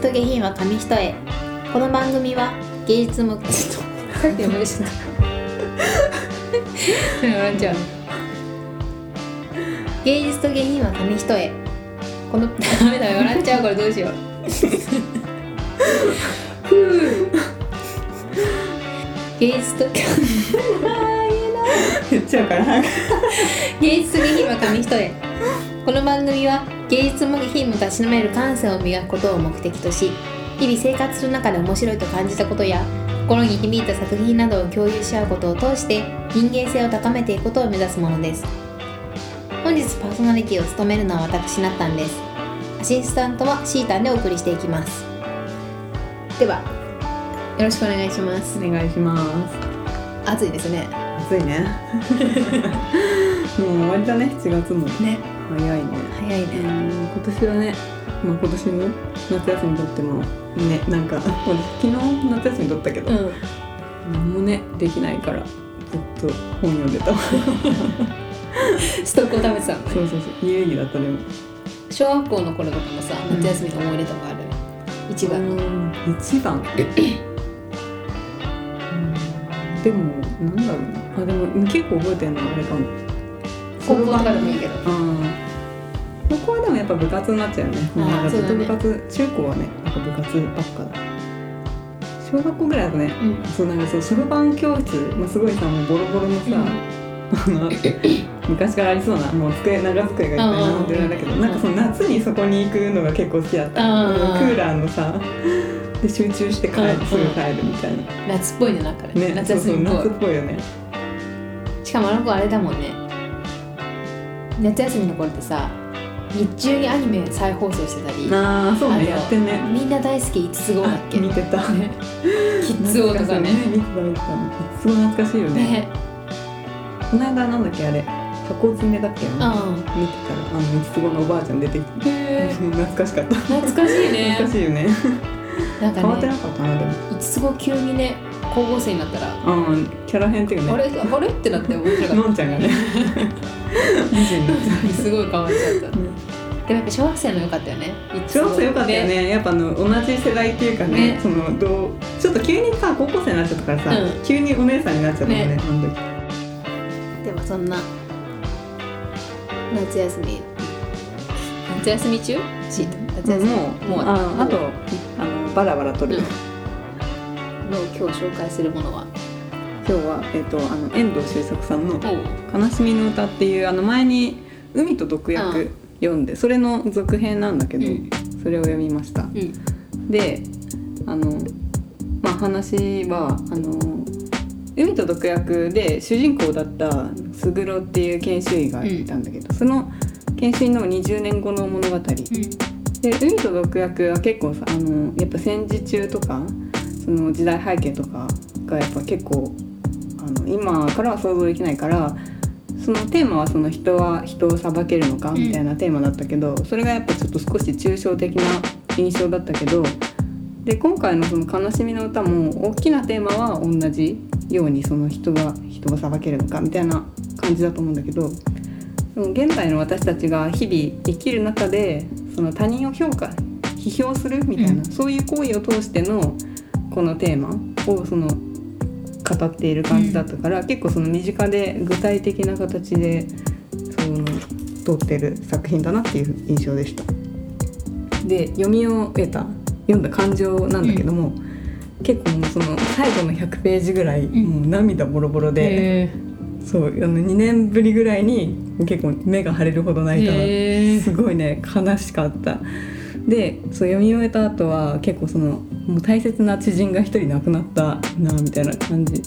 と下品は紙一重。この番組は芸術もちょっとしな笑っちゃう芸術と下品は紙一重。この ダメだよ。笑っちゃうこれどうしよう。芸術と言っちゃうから。芸術と下品は紙一重この番組は芸術も下品もたしなめる感性を磨くことを目的とし日々生活する中で面白いと感じたことや心に響いた作品などを共有し合うことを通して人間性を高めていくことを目指すものです。本日パーソナリティを務めるのは私なったんです。アシスタントはシータンでお送りしていきます。ではよろしくお願いします。お願いします。暑いですね。暑いね。もう終わりだね。7月も。ね早いね。早いうねん今年はねまあ今年も夏休みとってもねなんか俺昨日夏休み取ったけど、うん。何もねできないからずっと本読んでた。ストックを食べてたのね。そうそうそう有意義だったでも小学校の頃とかもさ夏休みの思い出とかある？一番。のうん一番。うんでもなんだろうなあでも結構覚えてるのはあれかも高校とかでもいいけど。うん。高校はでもやっぱ部活になっちゃうよね。あーなんかずっと部活、中高はねなんか部活ばっか。だ小学校ぐらいだとねうん。そうなんかそうそろばん教室、まあ、すごいさもうボロボロのさ、あの 昔からありそうなもう机長机がいっぱい並んでるん。だけど、うんなんかその夏にそこに行くのが結構好きだった、うんクーラーのさで集中して帰る、うん。すぐ帰るみたいな、夏っぽいねなんかね。ね夏休みっぽい。っぽいよね。しかもあの子あれだもんね夏休みの頃ってさ日中にアニメ再放送してたりああそうねやってんね。みんな大好き5つ子だっけ？見てた。ねキッズ王とかね。見てた見てたすごい懐かしいよね。ね。この間なんだっけあれ。加工詰めだっけ？あのうん。見てたらあの三つ子のおばあちゃん出てきて。懐かしかった。懐かしいね。懐かしいよね。なん変わってかねなかったなでも。5つ子急にね高校生になったらうんキャラ変っていうかね。あれあれ？ってなって面白かっのんちゃんがね。すごい変わっちゃった。うでもやっぱ小学生の良かったよね。小学生よかったよね。やっぱあの同じ世代っていうかねね。そのどうちょっと急にさ高校生になっちゃったからさ、うん。急にお姉さんになっちゃったもんねね。あの時でもそんな夏休み。夏休み中？シート。夏休み。もうもうああとあのバラバラ撮る、うんの今日紹介するものは？今日は、えっとあの遠藤周作さんのおう「悲しみの歌」っていうあの前に「海と毒う薬ん」読んでそれの続編なんだけど、うん。それを読みました。うん。であのまあ話はあの海と毒薬で主人公だった卓っていう研修医がいたんだけど、その研修医の20年後の物語。で海と毒薬は結構さあのやっぱ戦時中とかその時代背景とかがやっぱ結構あの今からは想像できないからそのテーマはその人は人を裁けるのかみたいなテーマだったけど、それがやっぱちょっと少し抽象的な印象だったけどで今回のその「悲しみの歌」も大きなテーマは同じようにその人が人を裁けるのかみたいな感じだと思うんだけど現代の私たちが日々生きる中でその他人を評価批評するみたいな、うん。そういう行為を通してのこのテーマをその語っている感じだったから、結構その身近で具体的な形でその通ってる作品だなっていう印象でした。で読み終えた読んだ感情なんだけども、結構もうその最後の100ページぐらい、ん。もう涙ボロボロで、へそうあの2年ぶりぐらいに結構目が腫れるほど泣いたすごいね悲しかったでそう読み終えた後は結構そのもう大切な知人が一人亡くなったなみたいな感じ。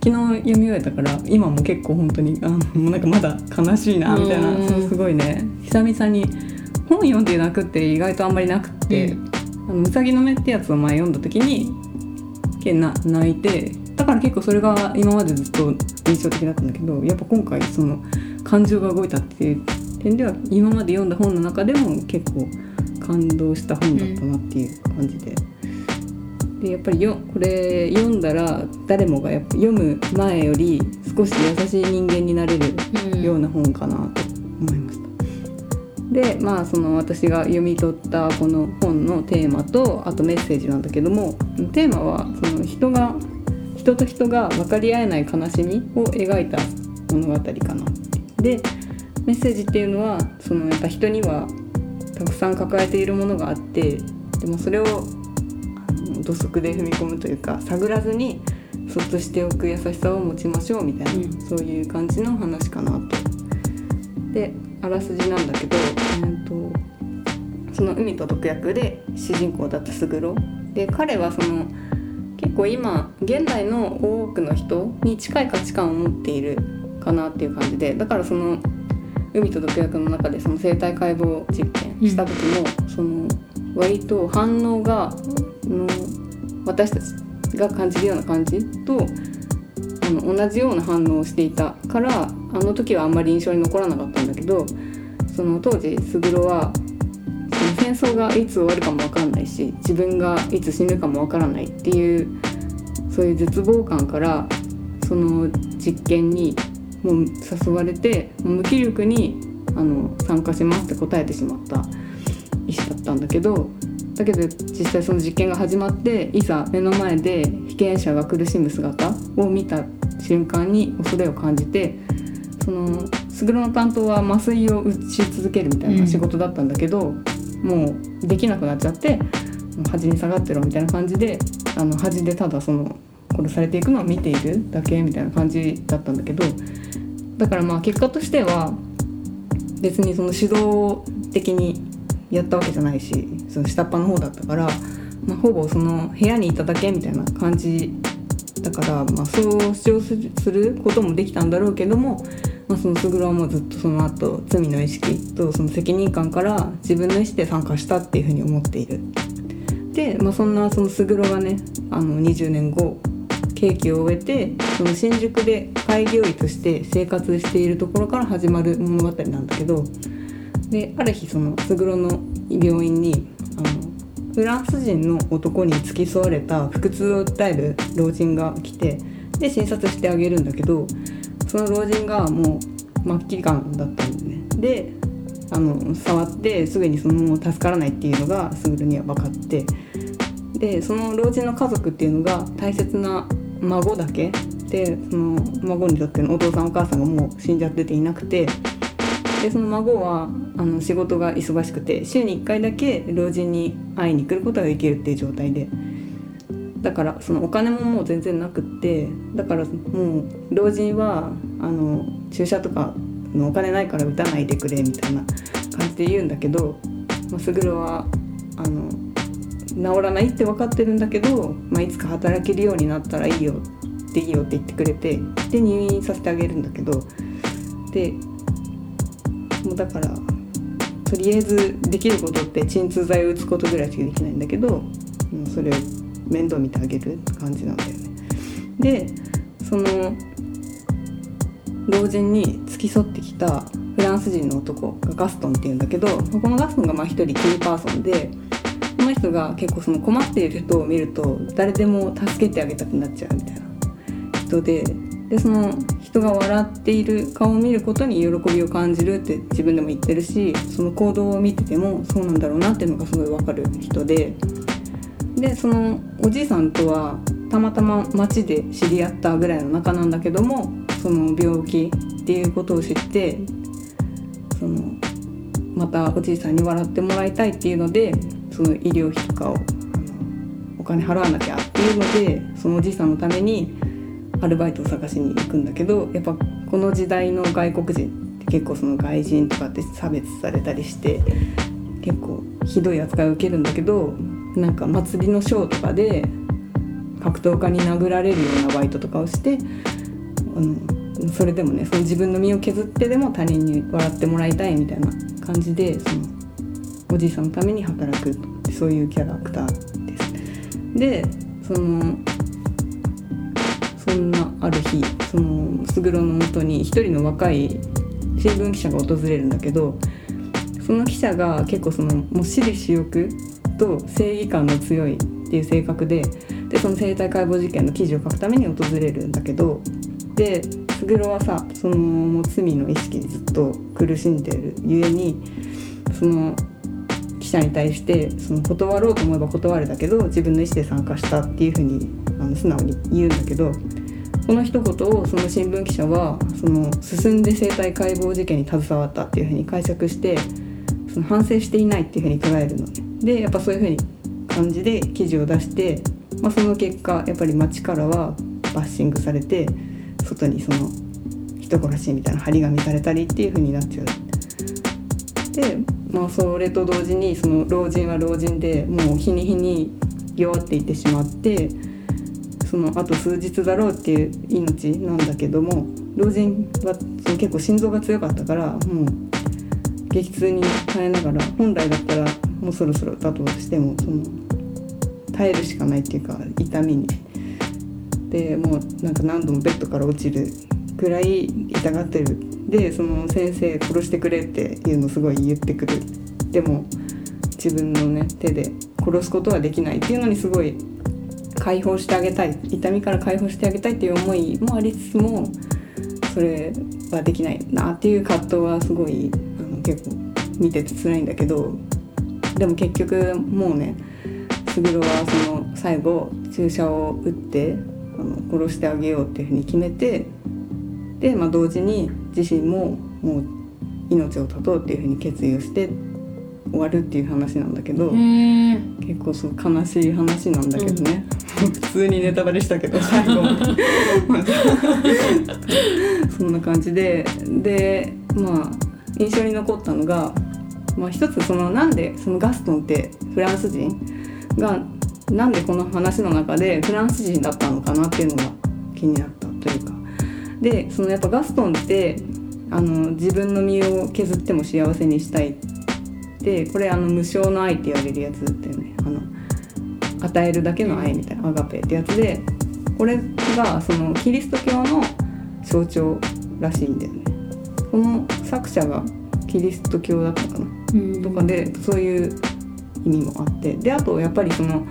昨日読み終えたから今も結構本当にあもうなんかまだ悲しいなみたいなすごいね。久々に本読んで泣くって意外とあんまりなくって、うん。あのうさぎの目ってやつを前読んだ時にけな泣いてだから結構それが今までずっと印象的だったんだけどやっぱ今回その感情が動いたっていう点では今まで読んだ本の中でも結構感動した本だったなっていう感じで。でやっぱりよこれ読んだら誰もがやっぱ読む前より少し優しい人間になれるうんような本かなと思いました。でまあその私が読み取ったこの本のテーマとあとメッセージなんだけどもテーマはその人が人と人が分かり合えない悲しみを描いた物語かな。でメッセージっていうのはそのやっぱ人にはたくさん抱えているものがあってでもそれを土足で踏み込むというか探らずにそっとしておく優しさを持ちましょうみたいな、うん、そういう感じの話かなと。であらすじなんだけど、えーと、その海と毒薬で主人公だった卓郎で彼はその結構今現代の多くの人に近い価値観を持っているかなっていう感じでだからその海と毒薬の中でその生体解剖実験した時も、その割と反応がの私たちが感じるような感じとあの同じような反応をしていたからあの時はあんまり印象に残らなかったんだけどその当時卓はその戦争がいつ終わるかも分かんないし自分がいつ死ぬかも分からないっていうそういう絶望感からその実験にもう誘われて無気力にあの参加しますって答えてしまった医師だったんだけどだけど実際その実験が始まっていざ目の前で被験者が苦しむ姿を見た瞬間に恐れを感じてその卓の担当は麻酔を打ち続けるみたいな仕事だったんだけど、うん、もうできなくなっちゃって端に下がってろみたいな感じであの端でただその殺されていくのを見ているだけみたいな感じだったんだけどだからまあ結果としては別にその指導的にやったわけじゃないしその下っ端の方だったから、まあ、ほぼその部屋にいただけみたいな感じだから、まあ、そう主張することもできたんだろうけども、まあ、その卓はもうずっとその後罪の意識とその責任感から自分の意思で参加したっていうふうに思っている。で、まあ、そんなその卓がねあの20年後刑期を終えてその新宿で開業医として生活しているところから始まる物語なんだけどである日その卓の病院にあのフランス人の男に付き添われた腹痛を訴える老人が来てで診察してあげるんだけどその老人がもう末期がんだったんでね。であの触ってすぐにそのまま助からないっていうのが卓には分かってでその老人の家族っていうのが大切な孫だけ？でその孫にとってのお父さんお母さんがもう死んじゃってていなくて。でその孫はあの仕事が忙しくて週に1回だけ老人に会いに来ることができるっていう状態で。だからそのお金ももう全然なくって。だからもう老人はあの注射とかのお金ないから打たないでくれみたいな感じで言うんだけど、まあ、卓はあの治らないって分かってるんだけど、まあ、いつか働けるようになったらいいよっていいよって言ってくれてで入院させてあげるんだけどでもうだからとりあえずできることって鎮痛剤を打つことぐらいしかできないんだけど、うん、それを面倒見てあげるって感じなんだよね。でその老人に付き添ってきたフランス人の男がガストンっていうんだけどこのガストンがまあ一人キーパーソンで人が結構その困っている人を見ると誰でも助けてあげたくなっちゃうみたいな人ででその人が笑っている顔を見ることに喜びを感じるって自分でも言ってるしその行動を見ててもそうなんだろうなっていうのがすごい分かる人ででそのおじいさんとはたまたま街で知り合ったぐらいの仲なんだけどもその病気っていうことを知ってそのまたおじいさんに笑ってもらいたいっていうのでその医療費とかをお金払わなきゃっていうのでそのおじいさんのためにアルバイトを探しに行くんだけどやっぱこの時代の外国人って結構その外人とかって差別されたりして結構ひどい扱いを受けるんだけどなんか祭りのショーとかで格闘家に殴られるようなバイトとかをして、うん、それでもねその自分の身を削ってでも他人に笑ってもらいたいみたいな感じでそのおじいさんのために働くそういうキャラクターです。でそのそんなある日その卓のもとに一人の若い新聞記者が訪れるんだけどその記者が結構そのもう私利私欲と正義感の強いっていう性格ででその生体解剖事件の記事を書くために訪れるんだけどで卓はさそのもう罪の意識にずっと苦しんでるゆえにその記者に対してその断ろうと思えば断るだけど自分の意思で参加したっていうふうにあの素直に言うんだけどこの一言をその新聞記者はその進んで生体解剖事件に携わったっていうふうに解釈してその反省していないっていうふうに捉えるのね。でやっぱそういうふうに感じで記事を出して、まあ、その結果やっぱり街からはバッシングされて外にその人殺しみたいな張り紙されたりっていう風になっちゃう。でまあそれと同時にその老人は老人でもう日に日に弱っていってしまってそのあと数日だろうっていう命なんだけども老人はその結構心臓が強かったからもう激痛に耐えながら本来だったらもうそろそろだとしてもその耐えるしかないっていうか痛みに。でもうなんか何度もベッドから落ちるくらい痛がってるでその先生殺してくれっていうのすごい言ってくる。でも自分のね手で殺すことはできないっていうのにすごい解放してあげたい。痛みから解放してあげたいっていう思いもありつつもそれはできないなっていう葛藤はすごいあの結構見てて辛いんだけど。でも結局もうね卓はその最後注射を打ってあの殺してあげようっていうふうに決めてで、まあ、同時に自身ももう命を絶とうっていうふうに決意をして終わるっていう話なんだけど結構そう悲しい話なんだけどね、うん、普通にネタバレしたけど 最後 そんな感じで。でまあ印象に残ったのが、まあ、一つそのなんでそのガストンってフランス人がなんでこの話の中でフランス人だったのかなっていうのが気になったというかでそのやっぱガストンってあの自分の身を削っても幸せにしたい。でこれあの無償の愛って言われるやつだよね。あの与えるだけの愛みたいなアガペってやつでこれがそのキリスト教の象徴らしいんだよね。この作者がキリスト教だったかな、とかでそういう意味もあって。であとやっぱりその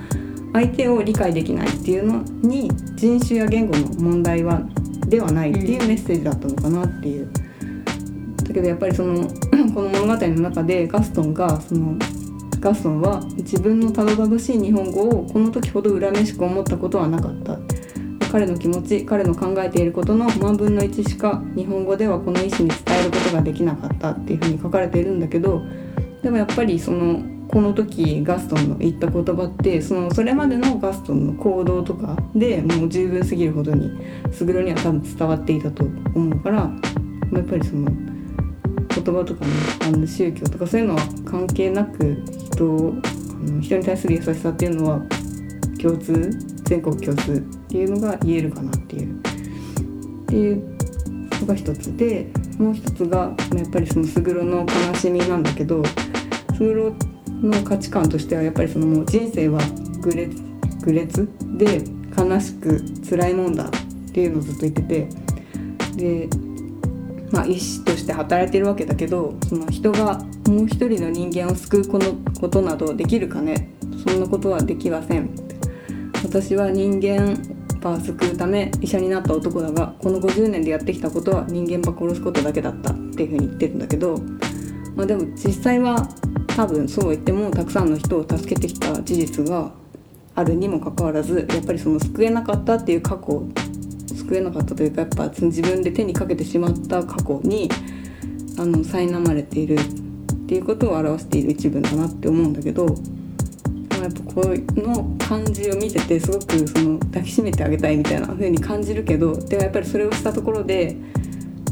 相手を理解できないっていうのに人種や言語の問題はではないっていうメッセージだったのかなっていう。だけどやっぱりその この物語の中でガストンがそのガストンは自分のたどたどしい日本語をこの時ほど恨めしく思ったことはなかった彼の気持ち彼の考えていることの万分の1しか日本語ではこの意思に伝えることができなかったっていうふうに書かれているんだけどでもやっぱりそのこの時ガストンの言った言葉ってそのそれまでのガストンの行動とかでもう十分すぎるほどに卓には多分伝わっていたと思うからやっぱりその言葉とかねあの宗教とかそういうのは関係なく人あの人に対する優しさっていうのは共通全国共通っていうのが言えるかなっていう。っていうのが一つでもう一つがやっぱりその卓の悲しみなんだけど卓の価値観としてはやっぱりそのもう人生は愚劣愚劣で悲しく辛いもんだっていうのをずっと言っててでまあ医師として働いてるわけだけどその人がもう一人の人間を救うこのことなどできるかね？そんなことはできません。私は人間ば救うため医者になった男だがこの50年でやってきたことは人間ば殺すことだけだったっていうふうに言ってるんだけど、まあ、でも実際は多分そう言ってもたくさんの人を助けてきた事実があるにもかかわらずやっぱりその救えなかったっていう過去救えなかったというかやっぱ自分で手にかけてしまった過去にあの苛まれているっていうことを表している一文だなって思うんだけどやっぱこの感じを見ててすごくその抱きしめてあげたいみたいな風に感じるけどでもやっぱりそれをしたところで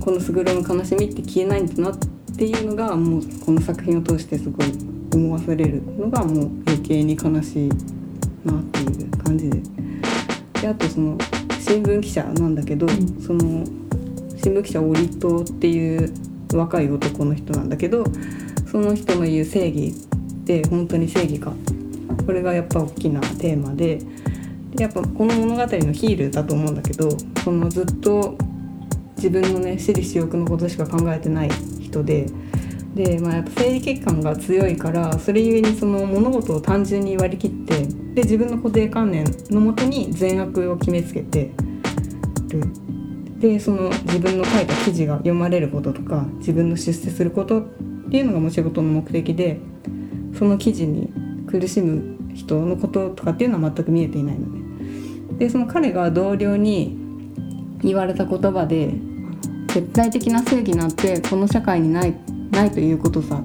この卓の悲しみって消えないんだなってっていうのがもうこの作品を通してすごい思わされるのがもう余計に悲しいなっていう感じで。であとその新聞記者なんだけど、うん、その新聞記者オリトっていう若い男の人なんだけどその人の言う正義って本当に正義か。これがやっぱ大きなテーマででやっぱこの物語のヒールだと思うんだけどそのずっと自分のね私利私欲のことしか考えてない人でで、まあ、やっぱ生理血管が強いからそれゆえにその物事を単純に割り切ってで自分の固定観念のもとに善悪を決めつけてる。でその自分の書いた記事が読まれることとか自分の出世することってっていうのがもう仕事の目的でその記事に苦しむ人のこととかっていうのは全く見えていないのででその彼が同僚に言われた言葉で絶対的な正義なんてこの社会にないないということさ。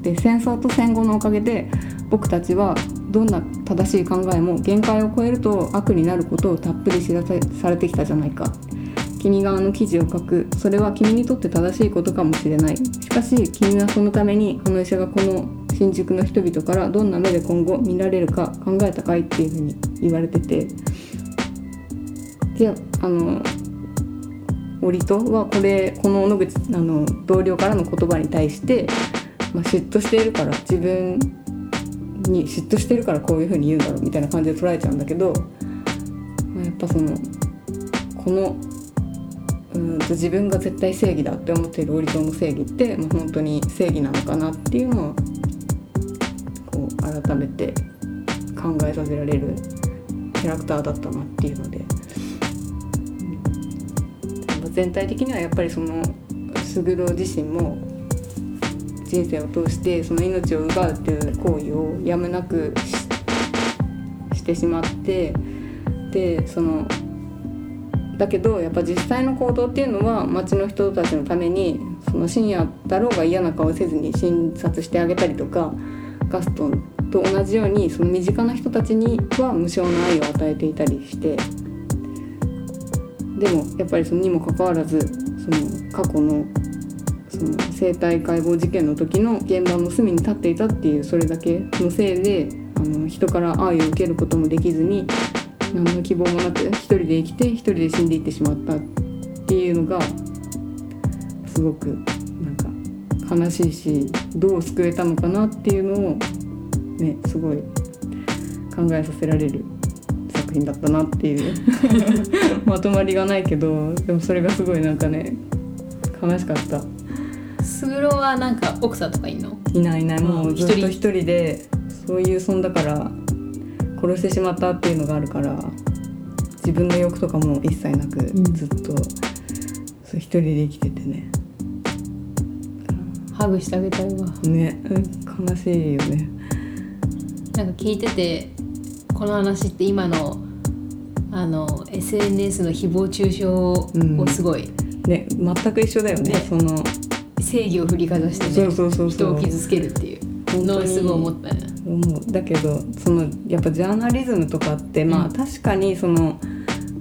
で戦争と戦後のおかげで僕たちはどんな正しい考えも限界を超えると悪になることをたっぷり知らされてきたじゃないか。君があの記事を書く。それは君にとって正しいことかもしれない。しかし君はそのためにあの医者がこの新宿の人々からどんな目で今後見られるか考えたかいっていうふうに言われてて。であの折戸はこれこの野口あの同僚からの言葉に対して、まあ、嫉妬しているから自分に嫉妬してるからこういうふうに言うんだろうみたいな感じで捉えちゃうんだけど、まあ、やっぱそのこのうんと自分が絶対正義だって思っている折戸の正義ってもう本当に正義なのかなっていうのをこう改めて考えさせられるキャラクターだったなっていうので、全体的にはやっぱりその卓郎自身も人生を通してその命を奪うっていう行為をやむなくしてしまってでそのだけどやっぱ実際の行動っていうのは町の人たちのためにその深夜だろうが嫌な顔せずに診察してあげたりとかガストンと同じようにその身近な人たちには無償の愛を与えていたりしてでもやっぱりそのにもかかわらずその過去のその生体解剖事件の時の現場の隅に立っていたっていうそれだけのせいであの人から愛を受けることもできずに何の希望もなく一人で生きて一人で死んでいってしまったっていうのがすごくなんか悲しいしどう救えたのかなっていうのをねすごい考えさせられる品だったなっていう。まとまりがないけどでもそれがすごいなんかね悲しかった。スグロはなんか奥さんとかいんの？いないいないもううんずっと一人。でそういうそんだから殺してしまったっていうのがあるから自分の欲とかも一切なくん。ずっと、そう一人で生きててね。ハグしてあげたいわ。ねうん悲しいよね。なんか聞いててこの話って今のあの SNS の誹謗中傷をすごい、ね全く一緒だよねね。その。正義を振りかざしてねそうそうそうそう。人を傷つけるっていうのをすごい思ったね。思う。だけどそのやっぱジャーナリズムとかってまあうん確かにその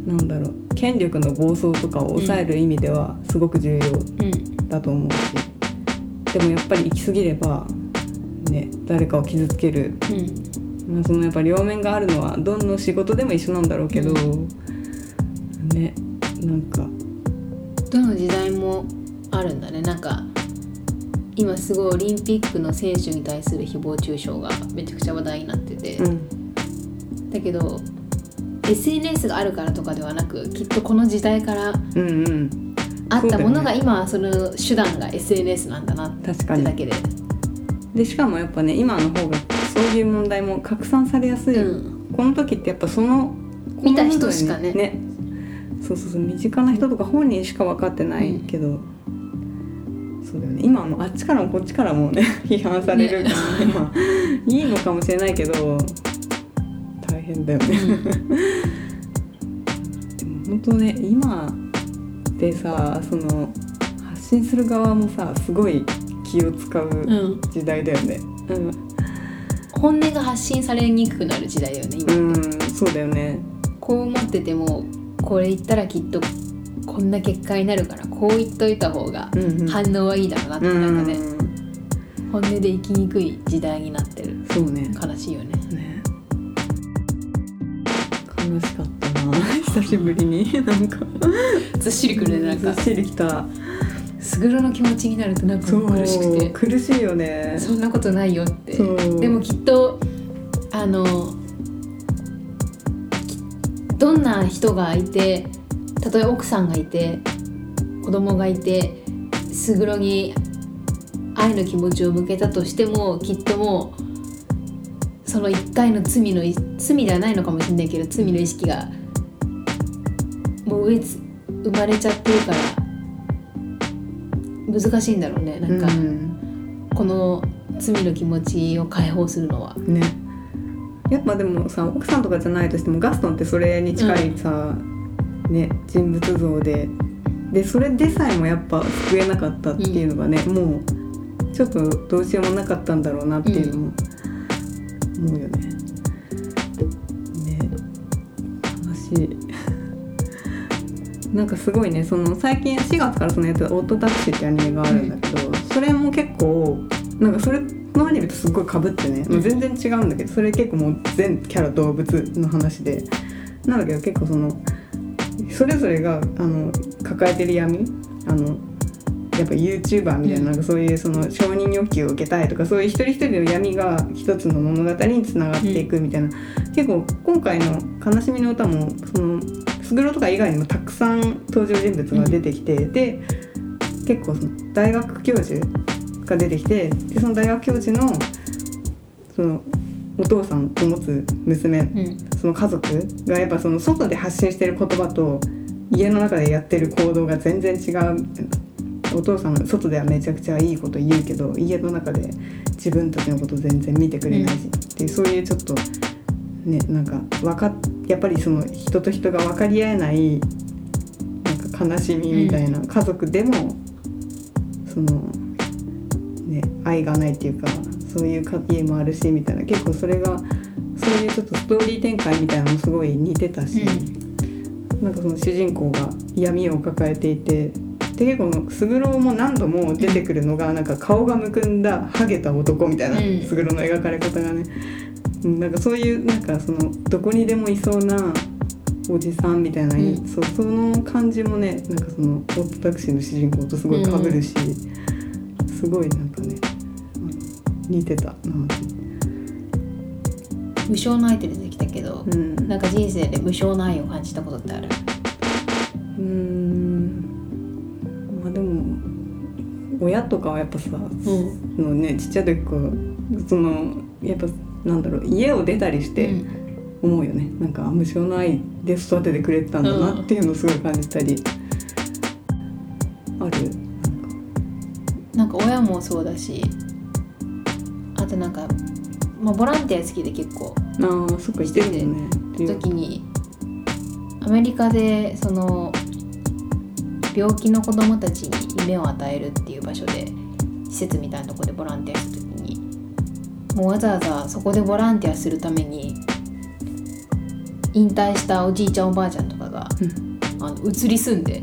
なんだろう権力の暴走とかを抑える意味ではすごく重要うん。だと思うし、でもやっぱり行き過ぎればね誰かを傷つける、うんまあ、そのやっぱ両面があるのはどの仕事でも一緒なんだろうけど、ねなんか。どの時代もあるんだね。なんか今すごいオリンピックの選手に対する誹謗中傷がめちゃくちゃ話題になってて、うん。だけど SNS があるからとかではなくきっとこの時代からうんうん。あったものが今はその手段が SNS なんだなっ確かにてだけで、でしかもやっぱね今の方がそういう問題も拡散されやすい、うん、この時ってやっぱその見た人しかね。この部分にそうそうそう身近な人とか本人しか分かってないけど、そうだよね。今はもうあっちからもこっちからもね 批判されるから、ねまあいいのかもしれないけど大変だよね、でも本当ね今ってさその発信する側もさすごい気を使ううん。時代だよね。うん本音が発信されにくくなる時代だよね今、うんそうだよね。こう思っててもこれ言ったらきっとこんな結果になるからこう言っといた方がうんうん。反応はいいだろうなって、うんなんかね本音で生きにくい時代になってる。そうね。悲しいよね。ね。悲しかったな。久しぶりに。なんか。ずっしりくるねなんか。ずっしりきたスグロの気持ちになるとなんか苦しくて。苦しいよね。そんなことないよって。でもきっとあのきどんな人がいてたとえ奥さんがいて子供がいてスグロに愛の気持ちを向けたとしてもきっともうその一回の罪のい罪ではないのかもしれないけど罪の意識がもう植えつ生まれちゃってるから難しいんだろうね。なんか、うん。この罪の気持ちを解放するのは。ね。やっぱでもさ奥さんとかじゃないとしてもガストンってそれに近いさ、ね、人物像で。でそれでさえもやっぱ救えなかったっていうのがね、もうちょっとどうしようもなかったんだろうなっていうのも思うよね。ね。悲しい。なんかすごいねその最近4月からそのやつ「オートタクシー」ってアニメがあるんだけど、それも結構なんかそれのアニメとすごいかぶってね、もう全然違うんだけどそれ結構もう全キャラ動物の話で。なんだけど結構そのそれぞれがあの抱えてる闇あのやっぱ YouTuber みたいななんかそういうその承認欲求を受けたいとかそういう一人一人の闇が一つの物語につながっていくみたいな、結構今回の「悲しみの歌も」そのスグロとか以外にもたくさん登場人物が出てきて、で結構その大学教授が出てきてでその大学教授のそのお父さんを持つ娘、うん。その家族がやっぱその外で発信してる言葉と家の中でやってる行動が全然違うみたいな。お父さんは外ではめちゃくちゃいいこと言うけど家の中で自分たちのこと全然見てくれないし、っていうそういうちょっとねなんかわかっやっぱりその人と人が分かり合えないなんか悲しみみたいな、家族でもそのね愛がないっていうかそういう家もあるしみたいな。結構それがそういうちょっとストーリー展開みたいなのもすごい似てたし、なんかその主人公が闇を抱えていてで結構スグロも何度も出てくるのがなんか顔がむくんだハゲた男みたいな、うん。スグロの描かれ方がね、うんなんかそういうなんかそのどこにでもいそうなおじさんみたいな、うん。そうその感じもねなんかそのオートタクシーの主人公とすごい被るし、すごいなんかねうん似てたな無償の愛って出てきたけど、うん。なんか人生で無償の愛を感じたことってある？うーん。まあでも親とかはやっぱさ、うん。のねちっちゃい時からそのやっぱなんだろう家を出たりして思うよね、なんか無償の愛で育ててくれてたんだなっていうのをすごい感じたり、ある？なんか。親もそうだしあとなんか、まあ、ボランティア好きで結構ああそっかしてるよね。時にアメリカでその病気の子供たちに夢を与えるっていう場所で施設みたいなところでボランティアした時にもうわざわざそこでボランティアするために引退したおじいちゃんおばあちゃんとかが、あの移り住んで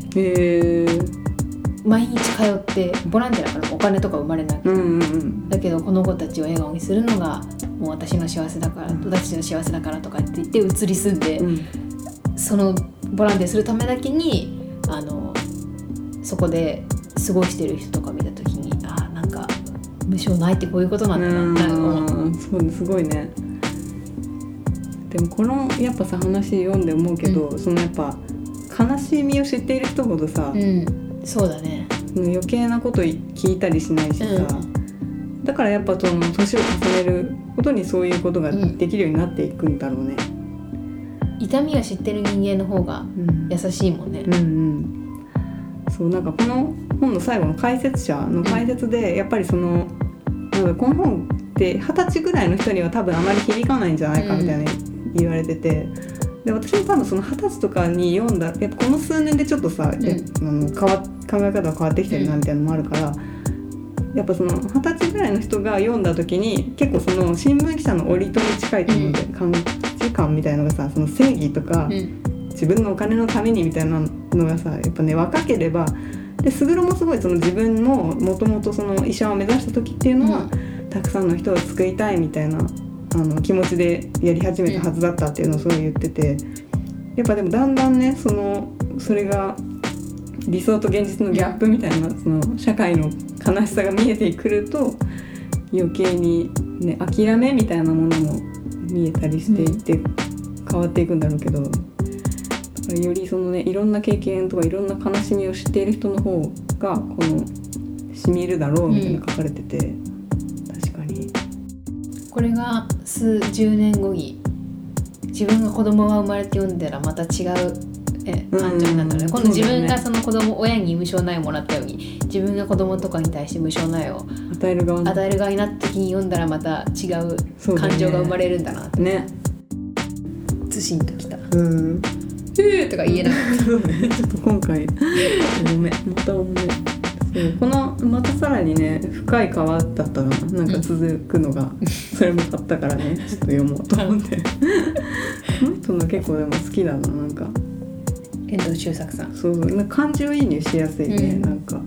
毎日通ってボランティアだからお金とか生まれなくてうんうんうん。だけどこの子たちを笑顔にするのがもう私の幸せだから私の幸せだからとかって言って移り住んで、うん。そのボランティアするためだけにあのそこで過ごしてる人とか見た時無償ないってこういうことなんだなううん。そうねすごいね。でもこのやっぱさ話読んで思うけど、そのやっぱ悲しみを知っている人ほどさ、うん。そうだね。余計なこと聞いたりしないしさ、うだからやっぱその年を重ねることにそういうことができるようになっていくんだろうね。痛みを知ってる人間の方がうん。優しいもんね。うんうん、そうなんかこの本の最後の解説者の解説でやっぱりそのなんかこの本って二十歳ぐらいの人には多分あまり響かないんじゃないかみたいな言われてて。で私も多分その二十歳とかに読んだやっぱこの数年でちょっとさ、ん。やあの変わ考え方が変わってきてるなみたいなのもあるから、やっぱその二十歳ぐらいの人が読んだ時に結構その新聞記者の折り取り近いと思うんで、感じ感みたいなのがさその正義とか、うん。自分のお金のためにみたいなのがさやっぱね若ければで卓もすごいその自分ももともとその医者を目指した時っていうのは、たくさんの人を救いたいみたいなあの気持ちでやり始めたはずだったっていうのをすごい言っててやっぱでもだんだんねそのそれが理想と現実のギャップみたいなその社会の悲しさが見えてくると余計に、ね、諦めみたいなものも見えたりしていって変わっていくんだろうけど、よりそのねいろんな経験とかいろんな悲しみを知っている人の方がこのしみるだろうみたいな書かれてて、確かに。これが数十年後に自分が子供が生まれて読んだらまた違うえうん。感情になったので、今度自分がそその子供親に無償の愛をもらったように自分が子供とかに対して無償の愛を与える側の与える側になった時に読んだらまた違う感情が生まれるんだなって。ね。ずしんときた「うんふー」とか言えなかっそうねちょっと今回ごめん。またごめん。そうこのまたさらにね深い川だったかななんか続くのが、それも買ったからね。ちょっと読もうと思って。この人の結構でも好きだななんか。た遠藤周作さん。そうそう。なんか感情移入しやすいね、うん。なんか。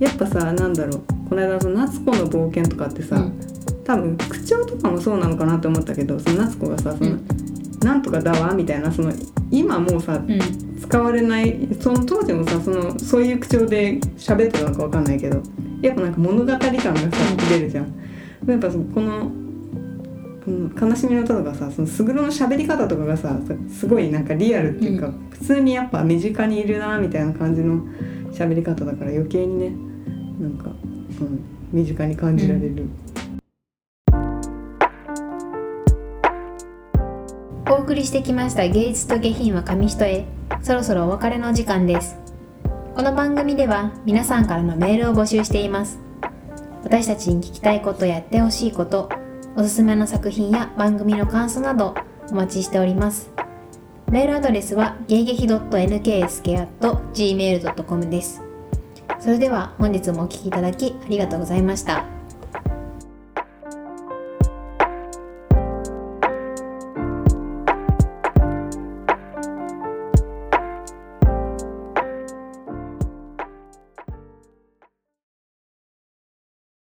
やっぱさなんだろう。この間その夏子の冒険とかってさ、うん。多分口調とかもそうなのかなって思ったけどその夏子がさその、うんなんとかだわみたいなその今もうさ、うん使われないその当時もさそのそういう口調で喋ってたのかわかんないけどやっぱなんか物語感がさ出るじゃん。やっぱそのこの悲しみの歌とかさそのスグロの喋り方とかがさすごいなんかリアルっていうか、う普通にやっぱ身近にいるなみたいな感じの喋り方だから余計にねなんか、うん、身近に感じられる。お送りしてきました芸術と下品は紙一重。そろそろお別れの時間です。この番組では皆さんからのメールを募集しています。私たちに聞きたいことやってほしいことおすすめの作品や番組の感想などお待ちしております。メールアドレスは芸劇 .nksk.gmail.com です。それでは本日もお聴きいただきありがとうございました。